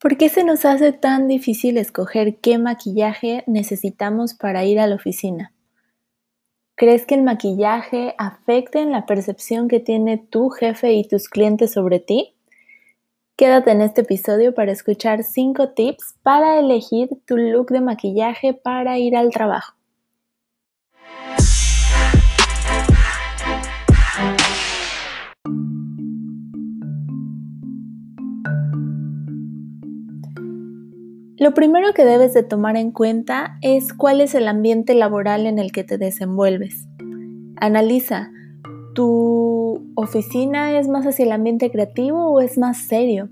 ¿Por qué se nos hace tan difícil escoger qué maquillaje necesitamos para ir a la oficina? ¿Crees que el maquillaje afecte en la percepción que tiene tu jefe y tus clientes sobre ti? Quédate en este episodio para escuchar 5 tips para elegir tu look de maquillaje para ir al trabajo. Lo primero que debes de tomar en cuenta es cuál es el ambiente laboral en el que te desenvuelves. Analiza, ¿tu oficina es más hacia el ambiente creativo o es más serio?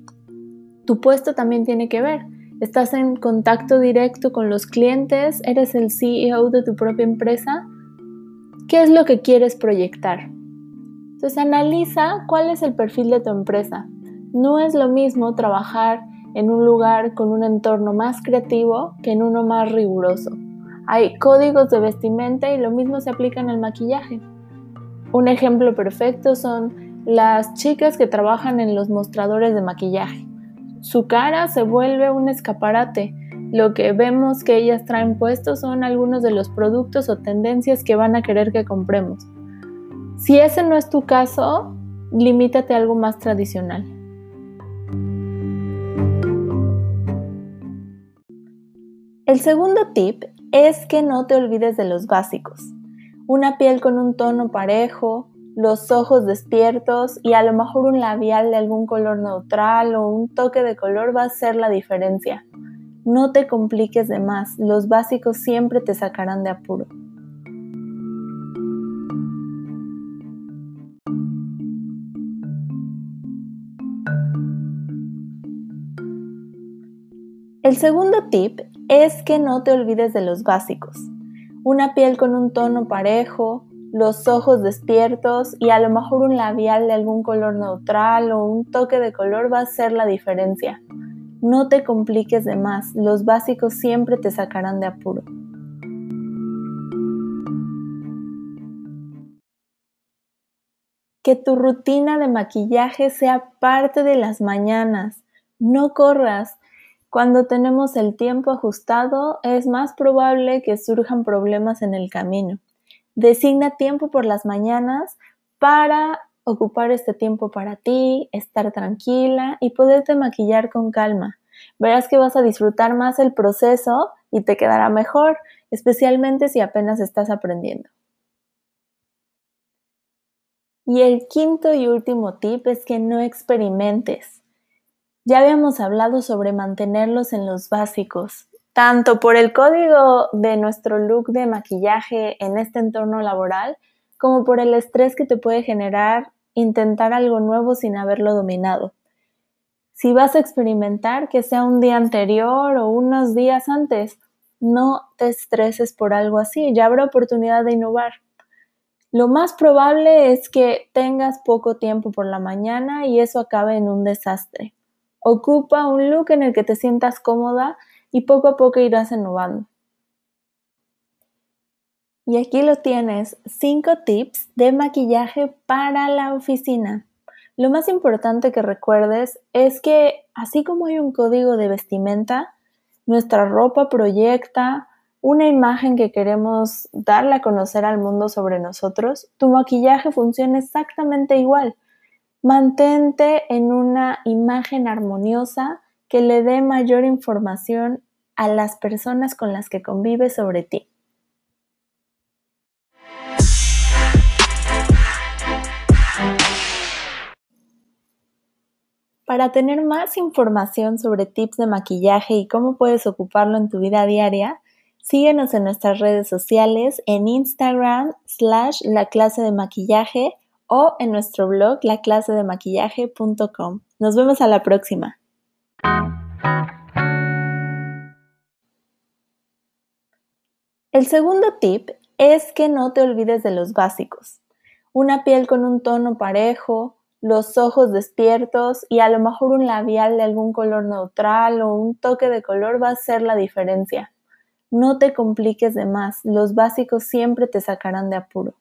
Tu puesto también tiene que ver. ¿Estás en contacto directo con los clientes? ¿Eres el CEO de tu propia empresa? ¿Qué es lo que quieres proyectar? Entonces analiza cuál es el perfil de tu empresa. No es lo mismo trabajar en un lugar con un entorno más creativo que en uno más riguroso. Hay códigos de vestimenta y lo mismo se aplica en el maquillaje. Un ejemplo perfecto son las chicas que trabajan en los mostradores de maquillaje. Su cara se vuelve un escaparate. Lo que vemos que ellas traen puestos son algunos de los productos o tendencias que van a querer que compremos. Si ese no es tu caso, limítate a algo más tradicional. El segundo tip es que no te olvides de los básicos. Una piel con un tono parejo, los ojos despiertos y a lo mejor un labial de algún color neutral o un toque de color va a ser la diferencia. No te compliques de más, los básicos siempre te sacarán de apuro. El segundo tip es que no te olvides de los básicos. Una piel con un tono parejo, los ojos despiertos y a lo mejor un labial de algún color neutral o un toque de color va a ser la diferencia. No te compliques de más, los básicos siempre te sacarán de apuro. Que tu rutina de maquillaje sea parte de las mañanas. No corras, cuando tenemos el tiempo ajustado, es más probable que surjan problemas en el camino. Designa tiempo por las mañanas para ocupar este tiempo para ti, estar tranquila y poderte maquillar con calma. Verás que vas a disfrutar más el proceso y te quedará mejor, especialmente si apenas estás aprendiendo. Y el quinto y último tip es que no experimentes. Ya habíamos hablado sobre mantenerlos en los básicos, tanto por el código de nuestro look de maquillaje en este entorno laboral, como por el estrés que te puede generar intentar algo nuevo sin haberlo dominado. Si vas a experimentar, que sea un día anterior o unos días antes, no te estreses por algo así, ya habrá oportunidad de innovar. Lo más probable es que tengas poco tiempo por la mañana y eso acabe en un desastre. Ocupa un look en el que te sientas cómoda y poco a poco irás innovando. Y aquí lo tienes, 5 tips de maquillaje para la oficina. Lo más importante que recuerdes es que así como hay un código de vestimenta, nuestra ropa proyecta una imagen que queremos darle a conocer al mundo sobre nosotros, tu maquillaje funciona exactamente igual. Mantente en una imagen armoniosa que le dé mayor información a las personas con las que convives sobre ti. Para tener más información sobre tips de maquillaje y cómo puedes ocuparlo en tu vida diaria, síguenos en nuestras redes sociales en Instagram slash la clase de maquillaje o en nuestro blog laclasedemaquillaje.com. Nos vemos a la próxima. El segundo tip es que no te olvides de los básicos. Una piel con un tono parejo, los ojos despiertos y a lo mejor un labial de algún color neutral o un toque de color va a ser la diferencia. No te compliques de más, los básicos siempre te sacarán de apuro.